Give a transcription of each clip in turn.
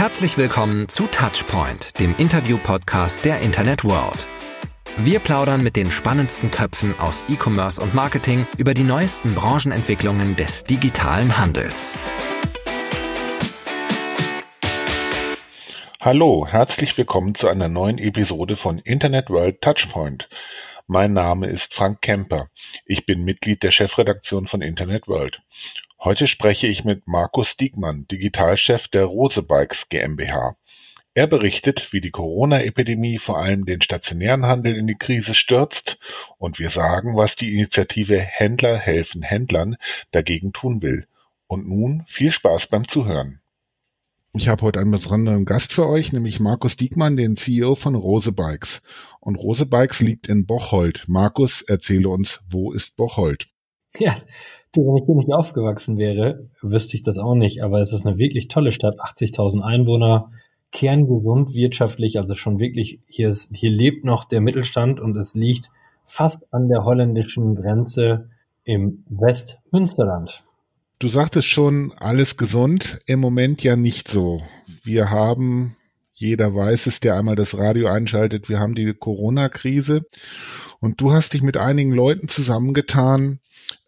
Herzlich willkommen zu Touchpoint, dem Interview-Podcast der Internet World. Wir plaudern mit den spannendsten Köpfen aus E-Commerce und Marketing über die neuesten Branchenentwicklungen des digitalen Handels. Hallo, herzlich willkommen zu einer neuen Episode von Internet World Touchpoint. Mein Name ist Frank Kemper. Ich bin Mitglied der Chefredaktion von Internet World. Heute spreche ich mit Markus Diekmann, Digitalchef der Rose Bikes GmbH. Er berichtet, wie die Corona-Epidemie vor allem den stationären Handel in die Krise stürzt und wir sagen, was die Initiative Händler helfen Händlern dagegen tun will. Und nun viel Spaß beim Zuhören. Ich habe heute einen besonderen Gast für euch, nämlich Markus Diekmann, den CEO von Rose Bikes. Und Rose Bikes liegt in Bocholt. Markus, erzähle uns, wo ist Bocholt? Ja, wenn ich hier nicht aufgewachsen wäre, wüsste ich das auch nicht. Aber es ist eine wirklich tolle Stadt, 80.000 Einwohner, kerngesund wirtschaftlich, also schon wirklich, hier ist, hier lebt noch der Mittelstand und es liegt fast an der holländischen Grenze im Westmünsterland. Du sagtest schon, alles gesund, im Moment ja nicht so. Wir haben, jeder weiß es, der einmal das Radio einschaltet, wir haben die Corona-Krise und du hast dich mit einigen Leuten zusammengetan,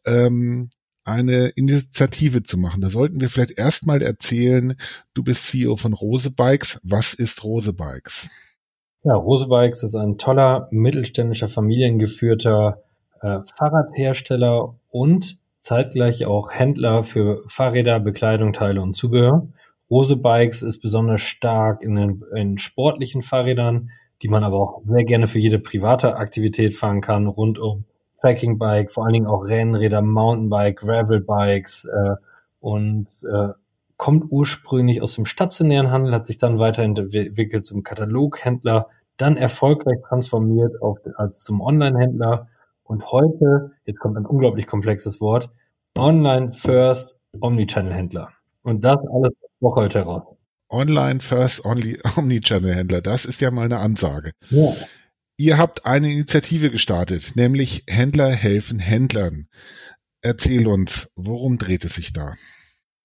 ähm, eine Initiative zu machen. Da sollten wir vielleicht erstmal erzählen, du bist CEO von Rose Bikes. Was ist Rose Bikes? Ja, Rose Bikes ist ein toller, mittelständischer, familiengeführter äh, Fahrradhersteller und zeitgleich auch Händler für Fahrräder, Bekleidung, Teile und Zubehör. Rose Bikes ist besonders stark in den in sportlichen Fahrrädern, die man aber auch sehr gerne für jede private Aktivität fahren kann, rund um Tracking-Bike, vor allen Dingen auch Rennräder, Mountainbike, Gravel-Bikes äh, und äh, kommt ursprünglich aus dem stationären Handel, hat sich dann weiterentwickelt zum Kataloghändler, dann erfolgreich transformiert auf, als zum Online-Händler und heute, jetzt kommt ein unglaublich komplexes Wort, Online-First Omnichannel-Händler. Und das alles Bocholt heraus. Online First Only Omnichannel Händler, das ist ja mal eine Ansage. Ja. Ihr habt eine Initiative gestartet, nämlich Händler helfen Händlern. Erzähl uns, worum dreht es sich da?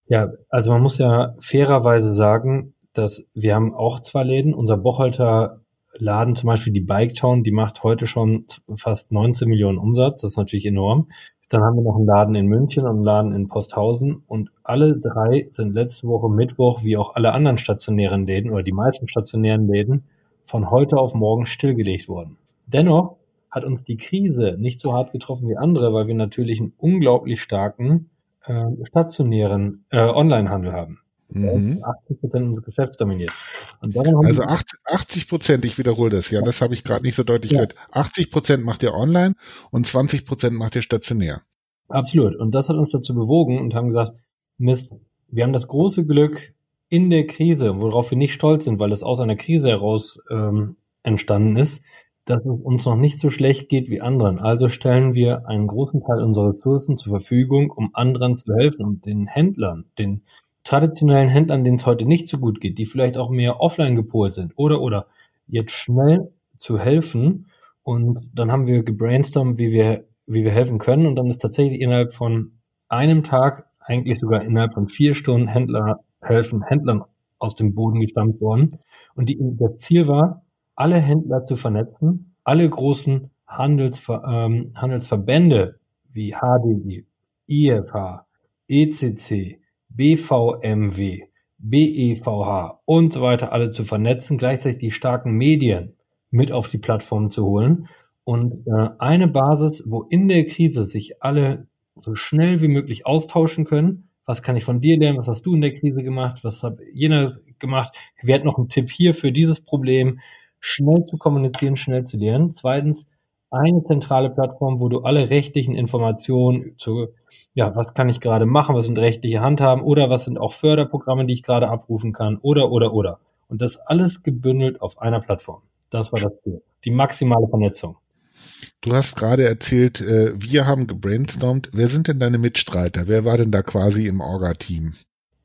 Ja, also man muss ja fairerweise sagen, dass wir haben auch zwei Läden. Unser Bocholter Laden, zum Beispiel die Bike Town, die macht heute schon fast 19 Millionen Umsatz. Das ist natürlich enorm. Dann haben wir noch einen Laden in München und einen Laden in Posthausen. Und alle drei sind letzte Woche Mittwoch, wie auch alle anderen stationären Läden oder die meisten stationären Läden, von heute auf morgen stillgelegt worden. Dennoch hat uns die Krise nicht so hart getroffen wie andere, weil wir natürlich einen unglaublich starken äh, stationären äh, Onlinehandel haben. Mhm. 80 Prozent unseres Geschäfts dominiert. also 80 Prozent, ich wiederhole das, ja, das habe ich gerade nicht so deutlich ja. gehört. 80 Prozent macht ihr online und 20 Prozent macht ihr stationär. Absolut. Und das hat uns dazu bewogen und haben gesagt, Mist, wir haben das große Glück, in der Krise, worauf wir nicht stolz sind, weil es aus einer Krise heraus ähm, entstanden ist, dass es uns noch nicht so schlecht geht wie anderen. Also stellen wir einen großen Teil unserer Ressourcen zur Verfügung, um anderen zu helfen und den Händlern, den traditionellen Händlern, denen es heute nicht so gut geht, die vielleicht auch mehr offline gepolt sind oder oder jetzt schnell zu helfen. Und dann haben wir gebrainstormt, wie wir, wie wir helfen können. Und dann ist tatsächlich innerhalb von einem Tag, eigentlich sogar innerhalb von vier Stunden Händler helfen Händlern aus dem Boden gestampft worden. Und die, das Ziel war, alle Händler zu vernetzen, alle großen Handelsver, ähm, Handelsverbände wie HDI, IFH, ECC, BVMW, BEVH und so weiter alle zu vernetzen, gleichzeitig die starken Medien mit auf die Plattform zu holen und äh, eine Basis, wo in der Krise sich alle so schnell wie möglich austauschen können was kann ich von dir lernen, was hast du in der Krise gemacht, was hat jener gemacht, wer hat noch einen Tipp hier für dieses Problem, schnell zu kommunizieren, schnell zu lernen. Zweitens, eine zentrale Plattform, wo du alle rechtlichen Informationen zu, ja, was kann ich gerade machen, was sind rechtliche Handhaben oder was sind auch Förderprogramme, die ich gerade abrufen kann oder, oder, oder. Und das alles gebündelt auf einer Plattform. Das war das Ziel. Die maximale Vernetzung. Du hast gerade erzählt, äh, wir haben gebrainstormt. Wer sind denn deine Mitstreiter? Wer war denn da quasi im Orga-Team?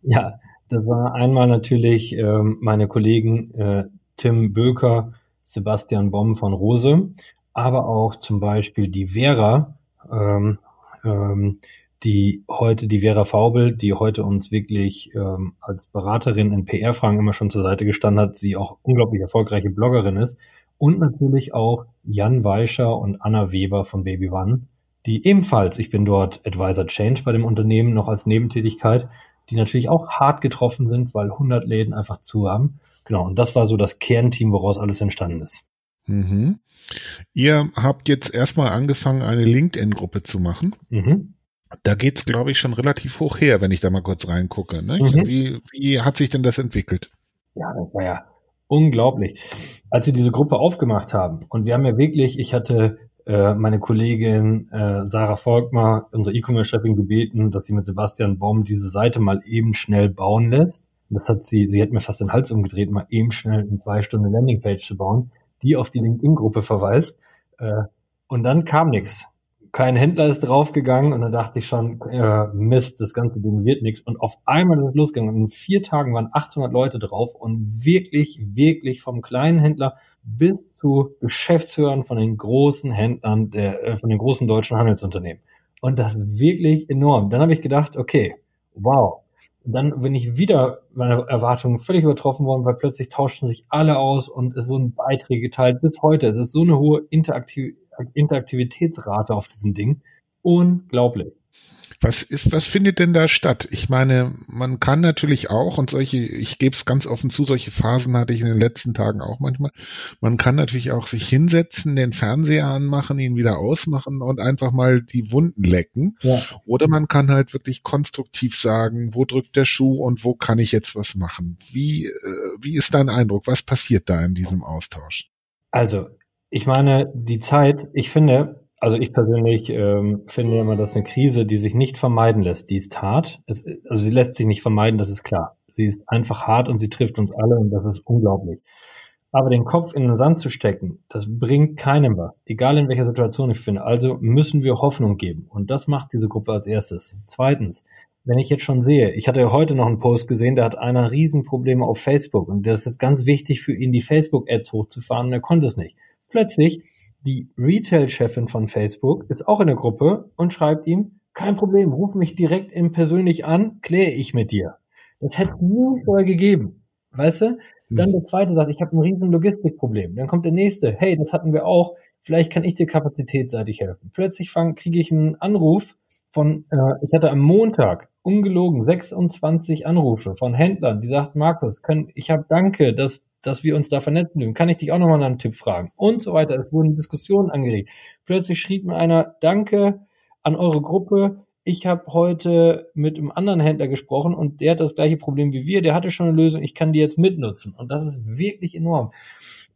Ja, das war einmal natürlich ähm, meine Kollegen äh, Tim Böker, Sebastian Bomm von Rose, aber auch zum Beispiel die Vera, ähm, ähm, die heute, die Vera Faubel, die heute uns wirklich ähm, als Beraterin in PR-Fragen immer schon zur Seite gestanden hat, sie auch unglaublich erfolgreiche Bloggerin ist. Und natürlich auch Jan Weischer und Anna Weber von Baby One, die ebenfalls, ich bin dort Advisor Change bei dem Unternehmen noch als Nebentätigkeit, die natürlich auch hart getroffen sind, weil 100 Läden einfach zu haben. Genau, und das war so das Kernteam, woraus alles entstanden ist. Mhm. Ihr habt jetzt erstmal angefangen, eine LinkedIn-Gruppe zu machen. Mhm. Da geht's, glaube ich, schon relativ hoch her, wenn ich da mal kurz reingucke. Ne? Mhm. Wie, wie hat sich denn das entwickelt? Ja, das war ja unglaublich. Als wir diese Gruppe aufgemacht haben, und wir haben ja wirklich, ich hatte äh, meine Kollegin äh, Sarah Volkmar, unsere E-Commerce-Chefin, gebeten, dass sie mit Sebastian Baum diese Seite mal eben schnell bauen lässt. Das hat sie, sie hat mir fast den Hals umgedreht, mal eben schnell in zwei Stunden Landingpage zu bauen, die auf die LinkedIn-Gruppe verweist. Äh, und dann kam nichts kein Händler ist draufgegangen und dann dachte ich schon, äh, Mist, das ganze Ding wird nichts. Und auf einmal ist es losgegangen. Und in vier Tagen waren 800 Leute drauf und wirklich, wirklich vom kleinen Händler bis zu Geschäftsführern von den großen Händlern, der, äh, von den großen deutschen Handelsunternehmen. Und das wirklich enorm. Dann habe ich gedacht, okay, wow. Dann bin ich wieder meine Erwartungen völlig übertroffen worden, weil plötzlich tauschten sich alle aus und es wurden Beiträge geteilt bis heute. Es ist so eine hohe Interaktiv Interaktivitätsrate auf diesem Ding. Unglaublich. Was ist, was findet denn da statt? Ich meine, man kann natürlich auch, und solche, ich gebe es ganz offen zu, solche Phasen hatte ich in den letzten Tagen auch manchmal. Man kann natürlich auch sich hinsetzen, den Fernseher anmachen, ihn wieder ausmachen und einfach mal die Wunden lecken. Ja. Oder man kann halt wirklich konstruktiv sagen, wo drückt der Schuh und wo kann ich jetzt was machen? Wie, äh, wie ist dein Eindruck? Was passiert da in diesem Austausch? Also, ich meine, die Zeit, ich finde, also ich persönlich ähm, finde immer, dass eine Krise, die sich nicht vermeiden lässt, die ist hart. Es, also sie lässt sich nicht vermeiden, das ist klar. Sie ist einfach hart und sie trifft uns alle und das ist unglaublich. Aber den Kopf in den Sand zu stecken, das bringt keinem was, egal in welcher Situation ich finde. Also müssen wir Hoffnung geben. Und das macht diese Gruppe als erstes. Zweitens, wenn ich jetzt schon sehe, ich hatte heute noch einen Post gesehen, da hat einer Riesenprobleme auf Facebook und das ist ganz wichtig für ihn, die Facebook-Ads hochzufahren und er konnte es nicht. Plötzlich, die Retail-Chefin von Facebook ist auch in der Gruppe und schreibt ihm, kein Problem, ruf mich direkt im persönlich an, kläre ich mit dir. Das hätte es nie vorher gegeben. Weißt du? Dann der zweite sagt, ich habe ein riesen Logistikproblem. Dann kommt der nächste, hey, das hatten wir auch, vielleicht kann ich dir kapazitätsseitig helfen. Plötzlich kriege ich einen Anruf von, äh, ich hatte am Montag ungelogen 26 Anrufe von Händlern, die sagten, Markus, können, ich habe danke, dass dass wir uns da vernetzen dürfen. Kann ich dich auch nochmal nach einem Tipp fragen? Und so weiter. Es wurden Diskussionen angeregt. Plötzlich schrieb mir einer, danke an eure Gruppe. Ich habe heute mit einem anderen Händler gesprochen und der hat das gleiche Problem wie wir. Der hatte schon eine Lösung. Ich kann die jetzt mitnutzen. Und das ist wirklich enorm.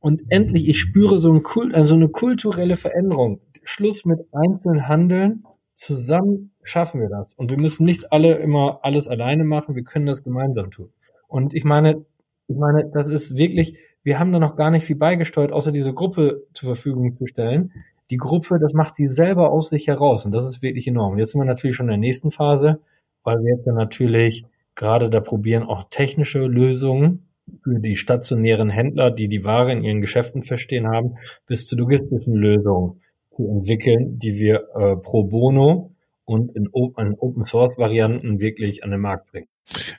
Und endlich, ich spüre so, ein Kult, also eine kulturelle Veränderung. Schluss mit einzelnen Handeln. Zusammen schaffen wir das. Und wir müssen nicht alle immer alles alleine machen. Wir können das gemeinsam tun. Und ich meine, ich meine, das ist wirklich, wir haben da noch gar nicht viel beigesteuert, außer diese Gruppe zur Verfügung zu stellen. Die Gruppe, das macht die selber aus sich heraus und das ist wirklich enorm. Und jetzt sind wir natürlich schon in der nächsten Phase, weil wir jetzt ja natürlich gerade da probieren, auch technische Lösungen für die stationären Händler, die die Ware in ihren Geschäften verstehen haben, bis zu logistischen Lösungen zu entwickeln, die wir äh, pro bono und in, in Open Source Varianten wirklich an den Markt bringen.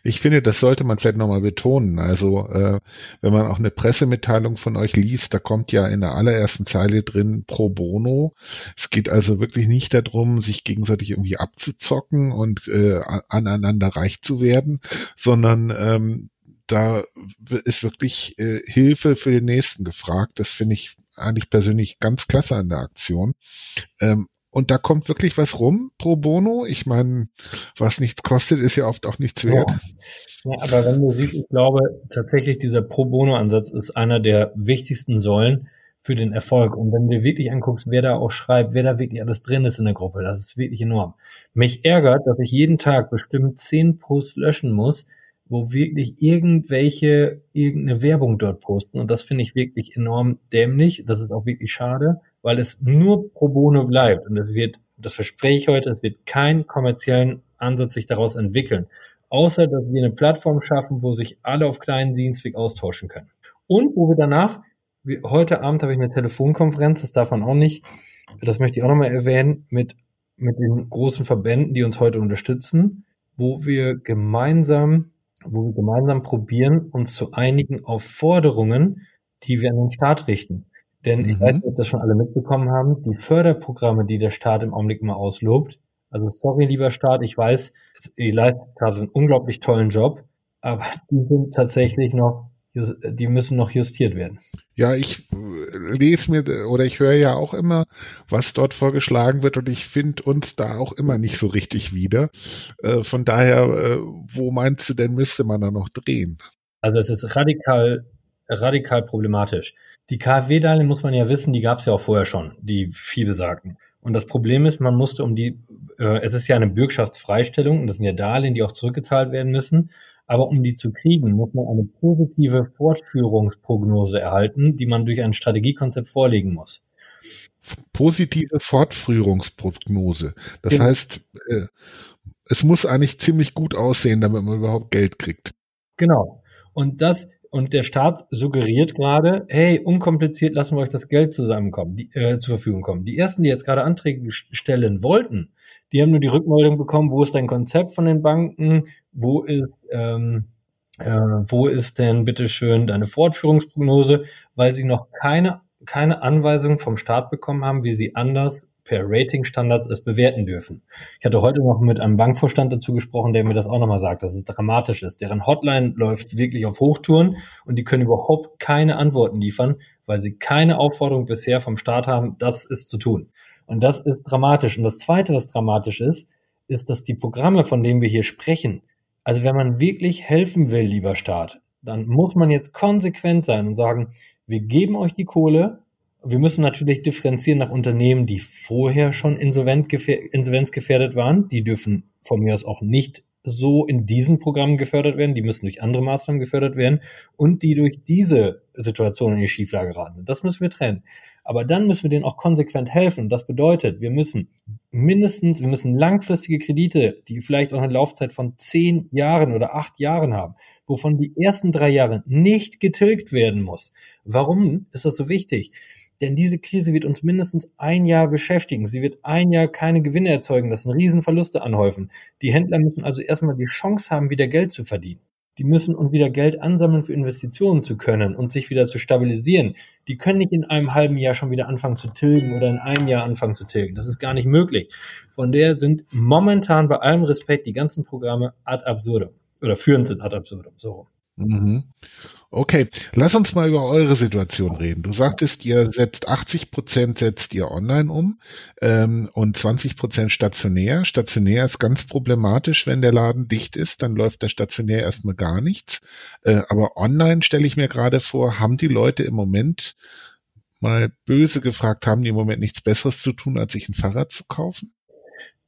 Ich finde, das sollte man vielleicht nochmal betonen. Also, äh, wenn man auch eine Pressemitteilung von euch liest, da kommt ja in der allerersten Zeile drin pro bono. Es geht also wirklich nicht darum, sich gegenseitig irgendwie abzuzocken und äh, aneinander reich zu werden, sondern ähm, da ist wirklich äh, Hilfe für den Nächsten gefragt. Das finde ich eigentlich persönlich ganz klasse an der Aktion. Ähm, und da kommt wirklich was rum pro bono. Ich meine, was nichts kostet, ist ja oft auch nichts wert. Ja. ja, aber wenn du siehst, ich glaube tatsächlich, dieser pro bono Ansatz ist einer der wichtigsten Säulen für den Erfolg. Und wenn du wirklich anguckst, wer da auch schreibt, wer da wirklich alles drin ist in der Gruppe, das ist wirklich enorm. Mich ärgert, dass ich jeden Tag bestimmt zehn Posts löschen muss, wo wirklich irgendwelche, irgendeine Werbung dort posten. Und das finde ich wirklich enorm dämlich. Das ist auch wirklich schade weil es nur pro bono bleibt. Und es wird, das verspreche ich heute, es wird keinen kommerziellen Ansatz sich daraus entwickeln. Außer, dass wir eine Plattform schaffen, wo sich alle auf kleinen Dienstweg austauschen können. Und wo wir danach, heute Abend habe ich eine Telefonkonferenz, das darf man auch nicht, das möchte ich auch nochmal erwähnen, mit mit den großen Verbänden, die uns heute unterstützen, wo wir gemeinsam, wo wir gemeinsam probieren, uns zu einigen auf Forderungen, die wir an den Staat richten. Denn mhm. ich weiß nicht, ob das schon alle mitbekommen haben, die Förderprogramme, die der Staat im Augenblick immer auslobt. Also sorry, lieber Staat, ich weiß, ihr leistet gerade einen unglaublich tollen Job, aber die sind tatsächlich noch die müssen noch justiert werden. Ja, ich äh, lese mir oder ich höre ja auch immer, was dort vorgeschlagen wird und ich finde uns da auch immer nicht so richtig wieder. Äh, von daher, äh, wo meinst du denn, müsste man da noch drehen? Also es ist radikal, radikal problematisch. Die KfW-Darlehen muss man ja wissen, die gab es ja auch vorher schon, die vielbesagten. Und das Problem ist, man musste um die, äh, es ist ja eine Bürgschaftsfreistellung und das sind ja Darlehen, die auch zurückgezahlt werden müssen. Aber um die zu kriegen, muss man eine positive Fortführungsprognose erhalten, die man durch ein Strategiekonzept vorlegen muss. Positive Fortführungsprognose. Das genau. heißt, äh, es muss eigentlich ziemlich gut aussehen, damit man überhaupt Geld kriegt. Genau. Und das, und der Staat suggeriert gerade, hey, unkompliziert lassen wir euch das Geld zusammenkommen, die, äh, zur Verfügung kommen. Die ersten, die jetzt gerade Anträge stellen wollten, die haben nur die Rückmeldung bekommen, wo ist dein Konzept von den Banken, wo ist, ähm, äh, wo ist denn bitteschön deine Fortführungsprognose, weil sie noch keine, keine Anweisung vom Staat bekommen haben, wie sie anders per Ratingstandards es bewerten dürfen. Ich hatte heute noch mit einem Bankvorstand dazu gesprochen, der mir das auch nochmal sagt, dass es dramatisch ist. Deren Hotline läuft wirklich auf Hochtouren und die können überhaupt keine Antworten liefern, weil sie keine Aufforderung bisher vom Staat haben, das ist zu tun. Und das ist dramatisch. Und das Zweite, was dramatisch ist, ist, dass die Programme, von denen wir hier sprechen, also wenn man wirklich helfen will, lieber Staat, dann muss man jetzt konsequent sein und sagen, wir geben euch die Kohle. Wir müssen natürlich differenzieren nach Unternehmen, die vorher schon insolvenzgefährdet waren. Die dürfen von mir aus auch nicht so in diesem Programm gefördert werden. Die müssen durch andere Maßnahmen gefördert werden und die durch diese Situation in die Schieflage geraten sind. Das müssen wir trennen. Aber dann müssen wir denen auch konsequent helfen. Das bedeutet, wir müssen mindestens, wir müssen langfristige Kredite, die vielleicht auch eine Laufzeit von zehn Jahren oder acht Jahren haben, wovon die ersten drei Jahre nicht getilgt werden muss. Warum ist das so wichtig? Denn diese Krise wird uns mindestens ein Jahr beschäftigen. Sie wird ein Jahr keine Gewinne erzeugen, das sind Riesenverluste anhäufen. Die Händler müssen also erstmal die Chance haben, wieder Geld zu verdienen die müssen und wieder Geld ansammeln für Investitionen zu können und sich wieder zu stabilisieren. Die können nicht in einem halben Jahr schon wieder anfangen zu tilgen oder in einem Jahr anfangen zu tilgen. Das ist gar nicht möglich. Von der sind momentan bei allem Respekt die ganzen Programme ad absurdum oder führend sind ad absurdum. So. Mhm. Okay, lass uns mal über eure Situation reden. Du sagtest, ihr setzt 80 Prozent setzt ihr online um ähm, und 20 Prozent stationär. Stationär ist ganz problematisch, wenn der Laden dicht ist, dann läuft der stationär erstmal gar nichts. Äh, aber online stelle ich mir gerade vor, haben die Leute im Moment mal böse gefragt, haben die im Moment nichts Besseres zu tun, als sich ein Fahrrad zu kaufen?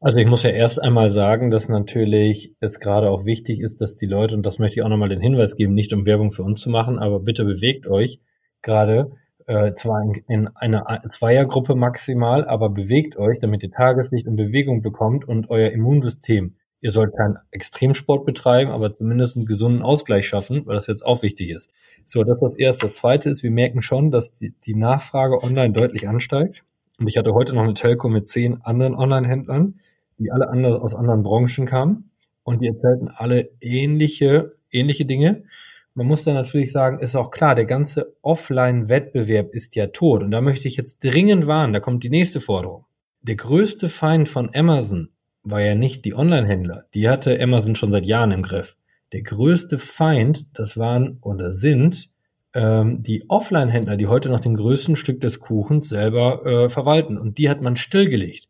Also ich muss ja erst einmal sagen, dass natürlich es gerade auch wichtig ist, dass die Leute, und das möchte ich auch nochmal den Hinweis geben, nicht um Werbung für uns zu machen, aber bitte bewegt euch gerade äh, zwar in, in einer Zweiergruppe maximal, aber bewegt euch, damit ihr Tageslicht und Bewegung bekommt und euer Immunsystem. Ihr sollt keinen Extremsport betreiben, aber zumindest einen gesunden Ausgleich schaffen, weil das jetzt auch wichtig ist. So, das ist das Erste. Das Zweite ist, wir merken schon, dass die, die Nachfrage online deutlich ansteigt. Und ich hatte heute noch eine Telco mit zehn anderen Online-Händlern die alle anders aus anderen Branchen kamen und die erzählten alle ähnliche, ähnliche Dinge. Man muss dann natürlich sagen, ist auch klar, der ganze Offline-Wettbewerb ist ja tot. Und da möchte ich jetzt dringend warnen, da kommt die nächste Forderung. Der größte Feind von Amazon war ja nicht die Online-Händler. Die hatte Amazon schon seit Jahren im Griff. Der größte Feind, das waren oder sind ähm, die Offline-Händler, die heute noch den größten Stück des Kuchens selber äh, verwalten. Und die hat man stillgelegt.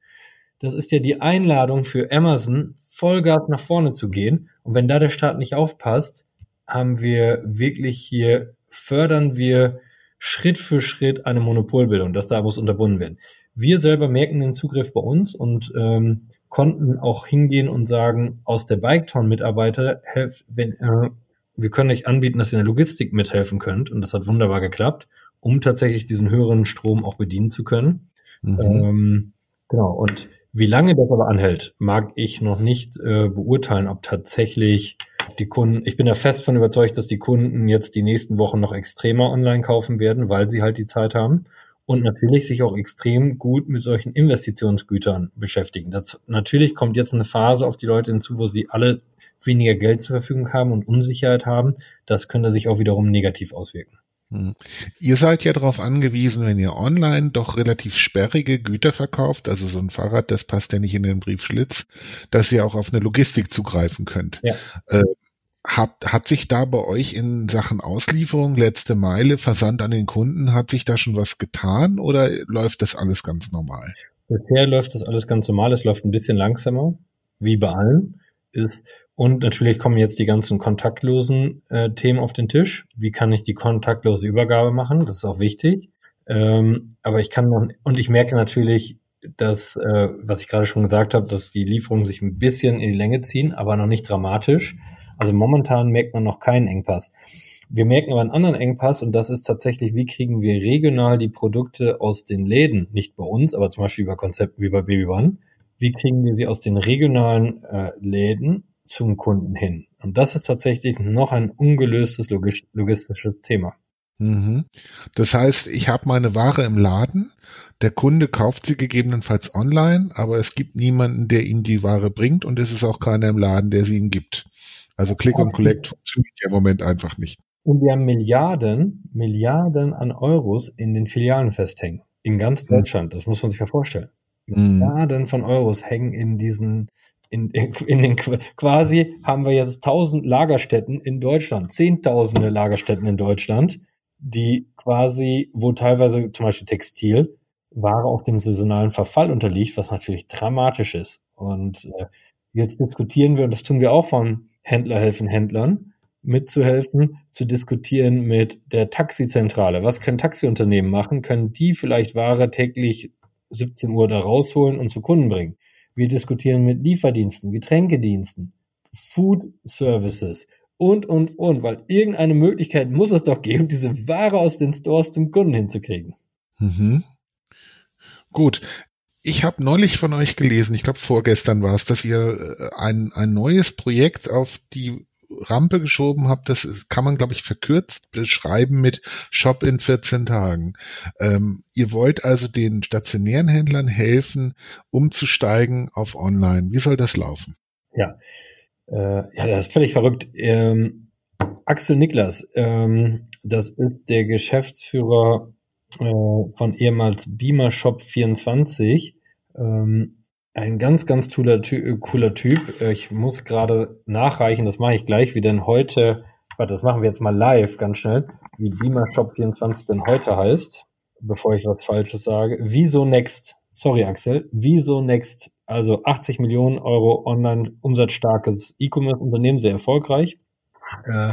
Das ist ja die Einladung für Amazon, Vollgas nach vorne zu gehen. Und wenn da der Staat nicht aufpasst, haben wir wirklich hier, fördern wir Schritt für Schritt eine Monopolbildung. Das da muss unterbunden werden. Wir selber merken den Zugriff bei uns und ähm, konnten auch hingehen und sagen, aus der Biketown-Mitarbeiter, wenn, äh, wir können euch anbieten, dass ihr in der Logistik mithelfen könnt. Und das hat wunderbar geklappt, um tatsächlich diesen höheren Strom auch bedienen zu können. Mhm. Ähm, genau. Und wie lange das aber anhält, mag ich noch nicht äh, beurteilen, ob tatsächlich die Kunden, ich bin da fest von überzeugt, dass die Kunden jetzt die nächsten Wochen noch extremer online kaufen werden, weil sie halt die Zeit haben. und natürlich sich auch extrem gut mit solchen Investitionsgütern beschäftigen. Das, natürlich kommt jetzt eine Phase auf die Leute hinzu, wo sie alle weniger Geld zur Verfügung haben und Unsicherheit haben. Das könnte sich auch wiederum negativ auswirken. Hm. Ihr seid ja darauf angewiesen, wenn ihr online doch relativ sperrige Güter verkauft, also so ein Fahrrad, das passt ja nicht in den Briefschlitz, dass ihr auch auf eine Logistik zugreifen könnt. Ja. Äh, hat, hat sich da bei euch in Sachen Auslieferung, letzte Meile, Versand an den Kunden, hat sich da schon was getan oder läuft das alles ganz normal? Bisher läuft das alles ganz normal. Es läuft ein bisschen langsamer, wie bei allen. Ist, und natürlich kommen jetzt die ganzen kontaktlosen äh, Themen auf den Tisch. Wie kann ich die kontaktlose Übergabe machen? Das ist auch wichtig. Ähm, aber ich kann noch, und ich merke natürlich, dass, äh, was ich gerade schon gesagt habe, dass die Lieferungen sich ein bisschen in die Länge ziehen, aber noch nicht dramatisch. Also momentan merkt man noch keinen Engpass. Wir merken aber einen anderen Engpass und das ist tatsächlich, wie kriegen wir regional die Produkte aus den Läden, nicht bei uns, aber zum Beispiel über Konzepten wie bei Baby One, wie kriegen wir sie aus den regionalen äh, Läden zum Kunden hin? Und das ist tatsächlich noch ein ungelöstes logistisches Thema. Mhm. Das heißt, ich habe meine Ware im Laden, der Kunde kauft sie gegebenenfalls online, aber es gibt niemanden, der ihm die Ware bringt und es ist auch keiner im Laden, der sie ihm gibt. Also Click und Collect funktioniert ja im Moment einfach nicht. Und wir haben Milliarden, Milliarden an Euros in den Filialen festhängen. In ganz Deutschland. Das muss man sich ja vorstellen. Mhm. Milliarden von Euros hängen in diesen, in, in den, quasi haben wir jetzt tausend Lagerstätten in Deutschland, zehntausende Lagerstätten in Deutschland, die quasi, wo teilweise zum Beispiel Textil, Ware auch dem saisonalen Verfall unterliegt, was natürlich dramatisch ist. Und äh, jetzt diskutieren wir, und das tun wir auch von Händler helfen Händlern mitzuhelfen, zu diskutieren mit der Taxizentrale. Was können Taxiunternehmen machen? Können die vielleicht Ware täglich 17 Uhr da rausholen und zu Kunden bringen? Wir diskutieren mit Lieferdiensten, Getränkediensten, Food Services und, und, und, weil irgendeine Möglichkeit muss es doch geben, diese Ware aus den Stores zum Kunden hinzukriegen. Mhm. Gut, ich habe neulich von euch gelesen, ich glaube vorgestern war es, dass ihr äh, ein, ein neues Projekt auf die Rampe geschoben habt. Das kann man, glaube ich, verkürzt beschreiben mit Shop in 14 Tagen. Ähm, ihr wollt also den stationären Händlern helfen, umzusteigen auf Online. Wie soll das laufen? Ja, äh, ja, das ist völlig verrückt. Ähm, Axel Niklas, ähm, das ist der Geschäftsführer äh, von ehemals Beamer Shop 24. Ähm, ein ganz, ganz cooler, Ty cooler Typ. Äh, ich muss gerade nachreichen, das mache ich gleich, wie denn heute, warte, das machen wir jetzt mal live ganz schnell, wie Beamer Shop 24 denn heute heißt, bevor ich was Falsches sage. Wieso Next? Sorry, Axel. Wieso Next? Also 80 Millionen Euro online umsatzstarkes E-Commerce-Unternehmen, sehr erfolgreich. Äh,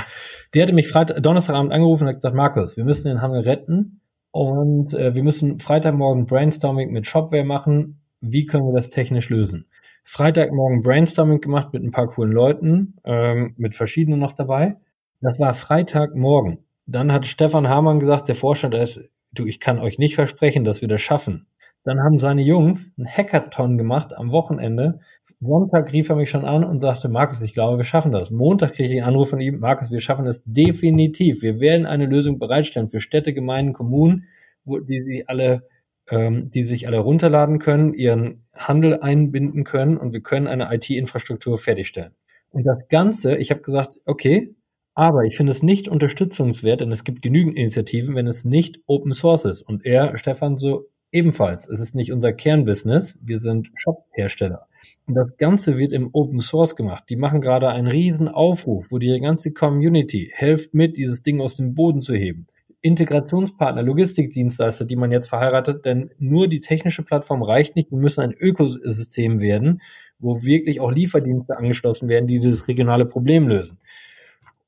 der hatte mich Freitag, Donnerstagabend angerufen und hat gesagt, Markus, wir müssen den Handel retten und äh, wir müssen Freitagmorgen Brainstorming mit Shopware machen. Wie können wir das technisch lösen? Freitagmorgen Brainstorming gemacht mit ein paar coolen Leuten, ähm, mit verschiedenen noch dabei. Das war Freitagmorgen. Dann hat Stefan Hamann gesagt, der Vorstand ist, du, ich kann euch nicht versprechen, dass wir das schaffen. Dann haben seine Jungs einen Hackathon gemacht am Wochenende. Sonntag rief er mich schon an und sagte, Markus, ich glaube, wir schaffen das. Montag kriege ich einen Anruf von ihm, Markus, wir schaffen das definitiv. Wir werden eine Lösung bereitstellen für Städte, Gemeinden, Kommunen, wo die sich alle, ähm, die sich alle runterladen können, ihren Handel einbinden können und wir können eine IT-Infrastruktur fertigstellen. Und das Ganze, ich habe gesagt, okay, aber ich finde es nicht unterstützungswert, denn es gibt genügend Initiativen, wenn es nicht Open Source ist. Und er, Stefan, so, Ebenfalls, es ist nicht unser Kernbusiness, wir sind Shop-Hersteller. Und das Ganze wird im Open Source gemacht. Die machen gerade einen riesen Aufruf, wo die ganze Community hilft mit, dieses Ding aus dem Boden zu heben. Integrationspartner, Logistikdienstleister, die man jetzt verheiratet, denn nur die technische Plattform reicht nicht. Wir müssen ein Ökosystem werden, wo wirklich auch Lieferdienste angeschlossen werden, die dieses regionale Problem lösen.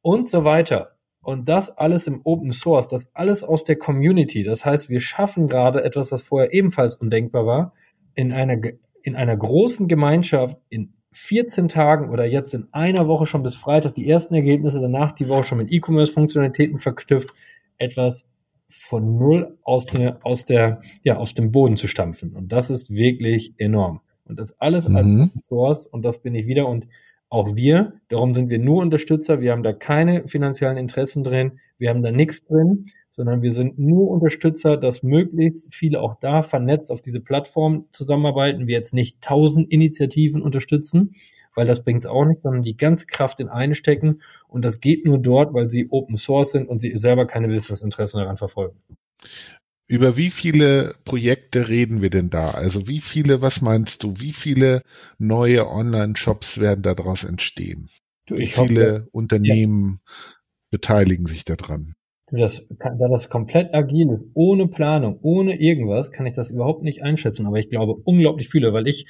Und so weiter. Und das alles im Open Source, das alles aus der Community. Das heißt, wir schaffen gerade etwas, was vorher ebenfalls undenkbar war, in einer, in einer großen Gemeinschaft in 14 Tagen oder jetzt in einer Woche schon bis Freitag die ersten Ergebnisse, danach die Woche schon mit E-Commerce-Funktionalitäten verknüpft, etwas von null aus der, aus der, ja, aus dem Boden zu stampfen. Und das ist wirklich enorm. Und das alles mhm. als Open Source und das bin ich wieder und auch wir. Darum sind wir nur Unterstützer. Wir haben da keine finanziellen Interessen drin. Wir haben da nichts drin, sondern wir sind nur Unterstützer, dass möglichst viele auch da vernetzt auf diese Plattform zusammenarbeiten. Wir jetzt nicht tausend Initiativen unterstützen, weil das bringt es auch nicht, sondern die ganze Kraft in eine stecken. Und das geht nur dort, weil sie Open Source sind und sie selber keine Businessinteressen daran verfolgen. Über wie viele Projekte reden wir denn da? Also wie viele, was meinst du, wie viele neue Online-Shops werden daraus entstehen? Du, wie viele hoffe, Unternehmen ja. beteiligen sich daran? Das, da das komplett agil ist, ohne Planung, ohne irgendwas, kann ich das überhaupt nicht einschätzen. Aber ich glaube unglaublich viele, weil ich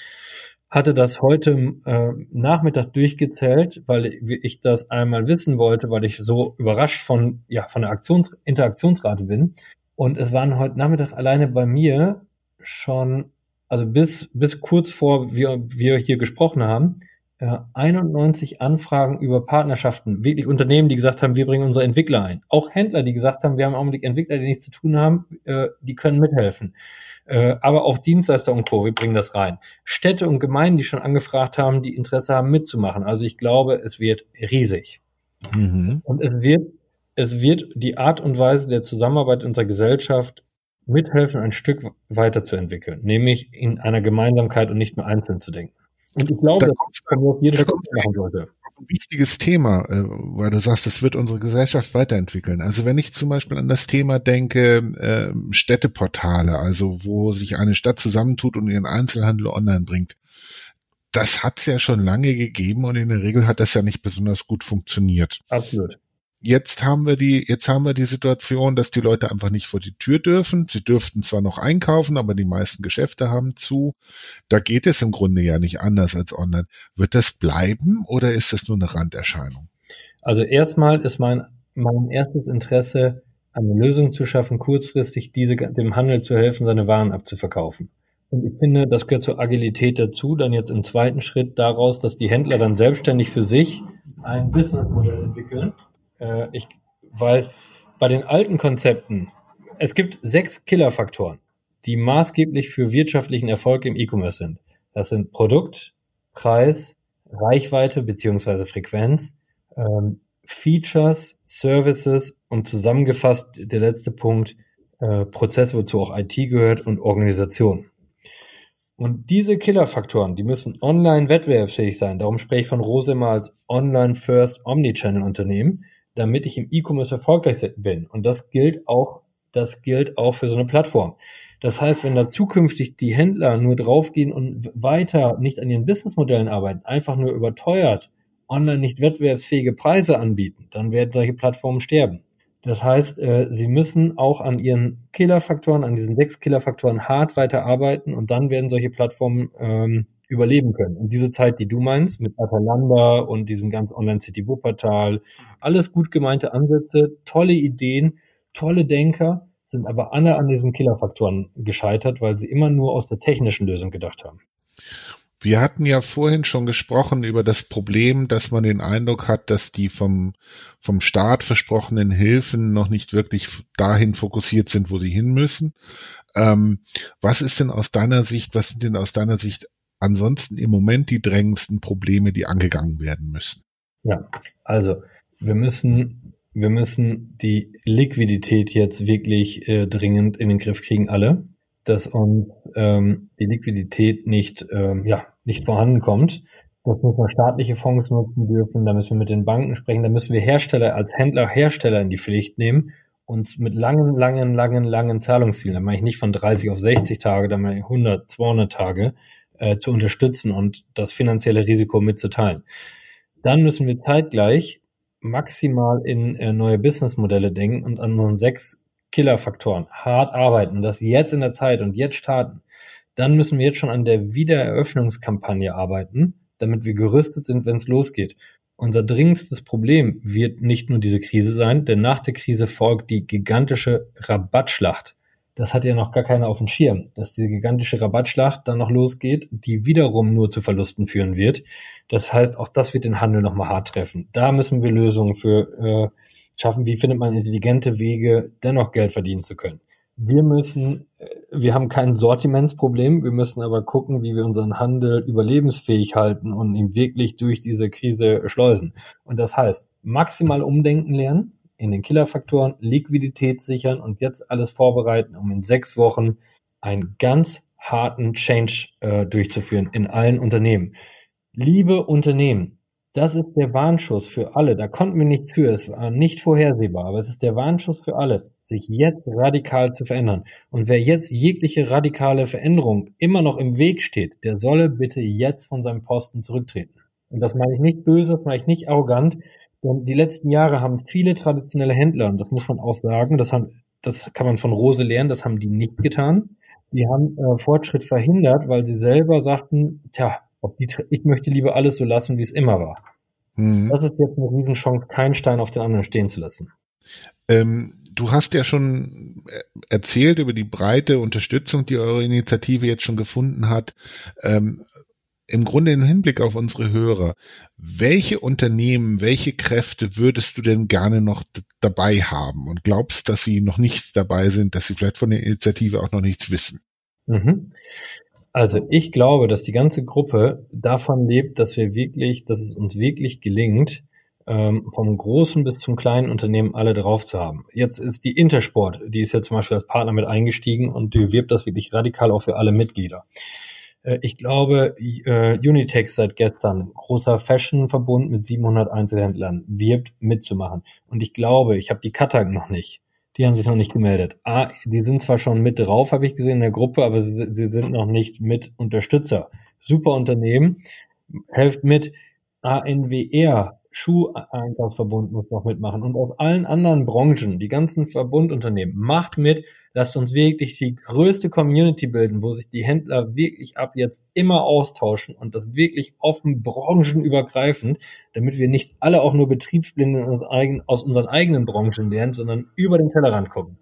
hatte das heute äh, Nachmittag durchgezählt, weil ich das einmal wissen wollte, weil ich so überrascht von, ja, von der Aktions Interaktionsrate bin. Und es waren heute Nachmittag alleine bei mir schon, also bis, bis kurz vor wir, wir hier gesprochen haben, äh, 91 Anfragen über Partnerschaften, wirklich Unternehmen, die gesagt haben, wir bringen unsere Entwickler ein. Auch Händler, die gesagt haben, wir haben im Augenblick Entwickler, die nichts zu tun haben, äh, die können mithelfen. Äh, aber auch Dienstleister und Co., wir bringen das rein. Städte und Gemeinden, die schon angefragt haben, die Interesse haben mitzumachen. Also ich glaube, es wird riesig. Mhm. Und es wird, es wird die Art und Weise der Zusammenarbeit unserer Gesellschaft mithelfen, ein Stück weiterzuentwickeln, nämlich in einer Gemeinsamkeit und nicht nur einzeln zu denken. Und ich glaube, da dass man jede Stunde machen sollte. Ein wichtiges Thema, äh, weil du sagst, es wird unsere Gesellschaft weiterentwickeln. Also wenn ich zum Beispiel an das Thema denke, äh, Städteportale, also wo sich eine Stadt zusammentut und ihren Einzelhandel online bringt, das hat es ja schon lange gegeben und in der Regel hat das ja nicht besonders gut funktioniert. Absolut jetzt haben wir die, jetzt haben wir die Situation, dass die Leute einfach nicht vor die Tür dürfen. Sie dürften zwar noch einkaufen, aber die meisten Geschäfte haben zu. Da geht es im Grunde ja nicht anders als online. Wird das bleiben oder ist das nur eine Randerscheinung? Also erstmal ist mein, mein erstes Interesse, eine Lösung zu schaffen, kurzfristig diese, dem Handel zu helfen, seine Waren abzuverkaufen. Und ich finde, das gehört zur Agilität dazu. Dann jetzt im zweiten Schritt daraus, dass die Händler dann selbstständig für sich ein Businessmodell entwickeln, äh, ich, weil bei den alten Konzepten, es gibt sechs Killerfaktoren, die maßgeblich für wirtschaftlichen Erfolg im E-Commerce sind. Das sind Produkt, Preis, Reichweite beziehungsweise Frequenz, ähm, Features, Services und zusammengefasst der letzte Punkt, äh, Prozesse, wozu auch IT gehört und Organisation. Und diese Killerfaktoren, die müssen online wettbewerbsfähig sein. Darum spreche ich von Rose immer als Online-First Omnichannel-Unternehmen damit ich im E-Commerce erfolgreich bin. Und das gilt auch, das gilt auch für so eine Plattform. Das heißt, wenn da zukünftig die Händler nur draufgehen und weiter nicht an ihren Businessmodellen arbeiten, einfach nur überteuert, online nicht wettbewerbsfähige Preise anbieten, dann werden solche Plattformen sterben. Das heißt, äh, sie müssen auch an ihren Killerfaktoren, an diesen sechs Killerfaktoren hart weiterarbeiten und dann werden solche Plattformen ähm, überleben können. Und diese Zeit, die du meinst, mit Atalanta und diesem ganz Online-City-Wuppertal, alles gut gemeinte Ansätze, tolle Ideen, tolle Denker, sind aber alle an diesen Killerfaktoren gescheitert, weil sie immer nur aus der technischen Lösung gedacht haben. Wir hatten ja vorhin schon gesprochen über das Problem, dass man den Eindruck hat, dass die vom, vom Staat versprochenen Hilfen noch nicht wirklich dahin fokussiert sind, wo sie hin müssen. Ähm, was ist denn aus deiner Sicht, was sind denn aus deiner Sicht ansonsten im Moment die drängendsten Probleme, die angegangen werden müssen? Ja, also wir müssen, wir müssen die Liquidität jetzt wirklich äh, dringend in den Griff kriegen, alle, dass uns ähm, die Liquidität nicht, ähm, ja, nicht vorhanden kommt. Das müssen wir staatliche Fonds nutzen dürfen, da müssen wir mit den Banken sprechen, da müssen wir Hersteller als Händler, Hersteller in die Pflicht nehmen, uns mit langen, langen, langen, langen Zahlungszielen, da meine ich nicht von 30 auf 60 Tage, da meine ich 100, 200 Tage, äh, zu unterstützen und das finanzielle Risiko mitzuteilen. Dann müssen wir zeitgleich maximal in äh, neue Businessmodelle denken und an unseren sechs Killerfaktoren hart arbeiten, das jetzt in der Zeit und jetzt starten. Dann müssen wir jetzt schon an der Wiedereröffnungskampagne arbeiten, damit wir gerüstet sind, wenn es losgeht. Unser dringendstes Problem wird nicht nur diese Krise sein, denn nach der Krise folgt die gigantische Rabattschlacht das hat ja noch gar keiner auf dem Schirm, dass diese gigantische Rabattschlacht dann noch losgeht, die wiederum nur zu Verlusten führen wird. Das heißt, auch das wird den Handel nochmal hart treffen. Da müssen wir Lösungen für äh, schaffen. Wie findet man intelligente Wege, dennoch Geld verdienen zu können? Wir müssen, äh, wir haben kein Sortimentsproblem, wir müssen aber gucken, wie wir unseren Handel überlebensfähig halten und ihn wirklich durch diese Krise schleusen. Und das heißt, maximal umdenken lernen, in den Killerfaktoren, Liquidität sichern und jetzt alles vorbereiten, um in sechs Wochen einen ganz harten Change äh, durchzuführen in allen Unternehmen. Liebe Unternehmen, das ist der Warnschuss für alle. Da konnten wir nichts für. Es war nicht vorhersehbar, aber es ist der Warnschuss für alle, sich jetzt radikal zu verändern. Und wer jetzt jegliche radikale Veränderung immer noch im Weg steht, der solle bitte jetzt von seinem Posten zurücktreten. Und das meine ich nicht böse, das meine ich nicht arrogant, denn die letzten Jahre haben viele traditionelle Händler, und das muss man auch sagen, das, haben, das kann man von Rose lernen, das haben die nicht getan. Die haben äh, Fortschritt verhindert, weil sie selber sagten, tja, die, ich möchte lieber alles so lassen, wie es immer war. Mhm. Das ist jetzt eine Riesenchance, keinen Stein auf den anderen stehen zu lassen. Ähm, du hast ja schon äh, erzählt über die breite Unterstützung, die eure Initiative jetzt schon gefunden hat. Ähm, Im Grunde im Hinblick auf unsere Hörer, welche Unternehmen, welche Kräfte würdest du denn gerne noch dabei haben und glaubst, dass sie noch nicht dabei sind, dass sie vielleicht von der Initiative auch noch nichts wissen? Mhm. Also ich glaube, dass die ganze Gruppe davon lebt, dass wir wirklich, dass es uns wirklich gelingt, ähm, vom großen bis zum kleinen Unternehmen alle drauf zu haben. Jetzt ist die Intersport, die ist ja zum Beispiel als Partner mit eingestiegen und die wirbt das wirklich radikal auch für alle Mitglieder. Äh, ich glaube, äh, Unitex seit gestern, großer Fashion-Verbund mit 700 Einzelhändlern, wirbt mitzumachen. Und ich glaube, ich habe die Katak noch nicht die haben sich noch nicht gemeldet. Ah, die sind zwar schon mit drauf, habe ich gesehen in der Gruppe, aber sie, sie sind noch nicht mit Unterstützer. Super Unternehmen, helft mit. ANWR Schuheinkaufsverbund muss noch mitmachen und aus allen anderen Branchen, die ganzen Verbundunternehmen, macht mit, lasst uns wirklich die größte Community bilden, wo sich die Händler wirklich ab jetzt immer austauschen und das wirklich offen branchenübergreifend, damit wir nicht alle auch nur Betriebsblinde aus unseren eigenen Branchen lernen, sondern über den Tellerrand gucken.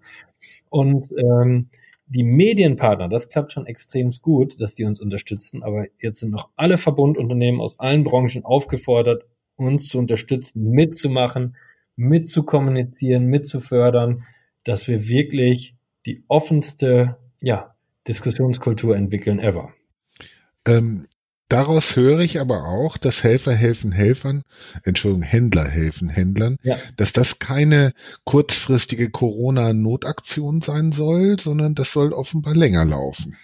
Und ähm, die Medienpartner, das klappt schon extrem gut, dass die uns unterstützen, aber jetzt sind noch alle Verbundunternehmen aus allen Branchen aufgefordert, uns zu unterstützen, mitzumachen, mitzukommunizieren, mitzufördern, dass wir wirklich die offenste ja, Diskussionskultur entwickeln ever. Ähm, daraus höre ich aber auch, dass Helfer helfen Helfern, Entschuldigung, Händler helfen Händlern, ja. dass das keine kurzfristige Corona-Notaktion sein soll, sondern das soll offenbar länger laufen.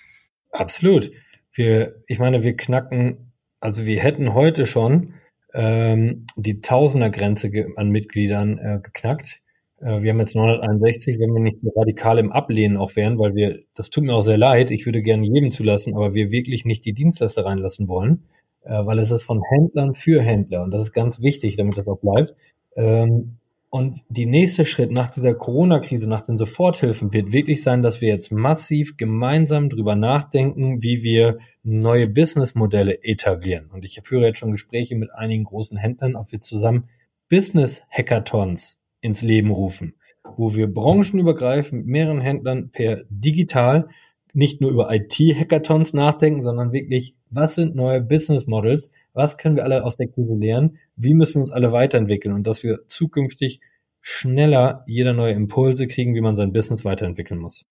Absolut. Wir, ich meine, wir knacken, also wir hätten heute schon ähm, die Tausendergrenze an Mitgliedern äh, geknackt. Äh, wir haben jetzt 961, wenn wir nicht so radikal im Ablehnen auch wären, weil wir, das tut mir auch sehr leid, ich würde gerne jedem zulassen, aber wir wirklich nicht die Dienstleister reinlassen wollen, äh, weil es ist von Händlern für Händler und das ist ganz wichtig, damit das auch bleibt. Ähm, und die nächste Schritt nach dieser Corona-Krise, nach den Soforthilfen, wird wirklich sein, dass wir jetzt massiv gemeinsam drüber nachdenken, wie wir neue Businessmodelle etablieren. Und ich führe jetzt schon Gespräche mit einigen großen Händlern, ob wir zusammen Business-Hackathons ins Leben rufen, wo wir branchenübergreifend mit mehreren Händlern per digital nicht nur über IT-Hackathons nachdenken, sondern wirklich, was sind neue Business Models, was können wir alle aus der Krise lernen, wie müssen wir uns alle weiterentwickeln? Und dass wir zukünftig schneller jeder neue Impulse kriegen, wie man sein Business weiterentwickeln muss.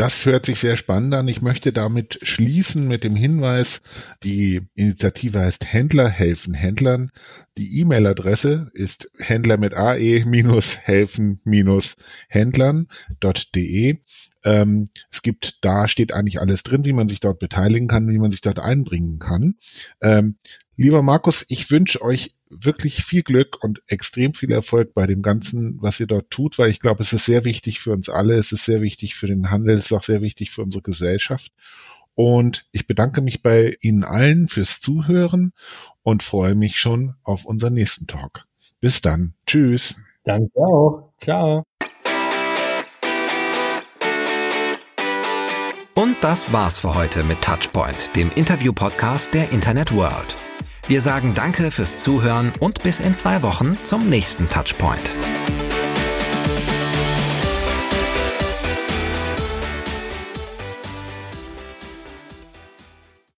Das hört sich sehr spannend an. Ich möchte damit schließen mit dem Hinweis, die Initiative heißt Händler helfen Händlern. Die E-Mail-Adresse ist händler mit ae-helfen-händlern.de. Ähm, es gibt, da steht eigentlich alles drin, wie man sich dort beteiligen kann, wie man sich dort einbringen kann. Ähm, lieber Markus, ich wünsche euch wirklich viel Glück und extrem viel Erfolg bei dem Ganzen, was ihr dort tut, weil ich glaube, es ist sehr wichtig für uns alle, es ist sehr wichtig für den Handel, es ist auch sehr wichtig für unsere Gesellschaft. Und ich bedanke mich bei Ihnen allen fürs Zuhören und freue mich schon auf unseren nächsten Talk. Bis dann. Tschüss. Danke auch. Ciao. Und das war's für heute mit Touchpoint, dem Interview-Podcast der Internet World. Wir sagen Danke fürs Zuhören und bis in zwei Wochen zum nächsten Touchpoint.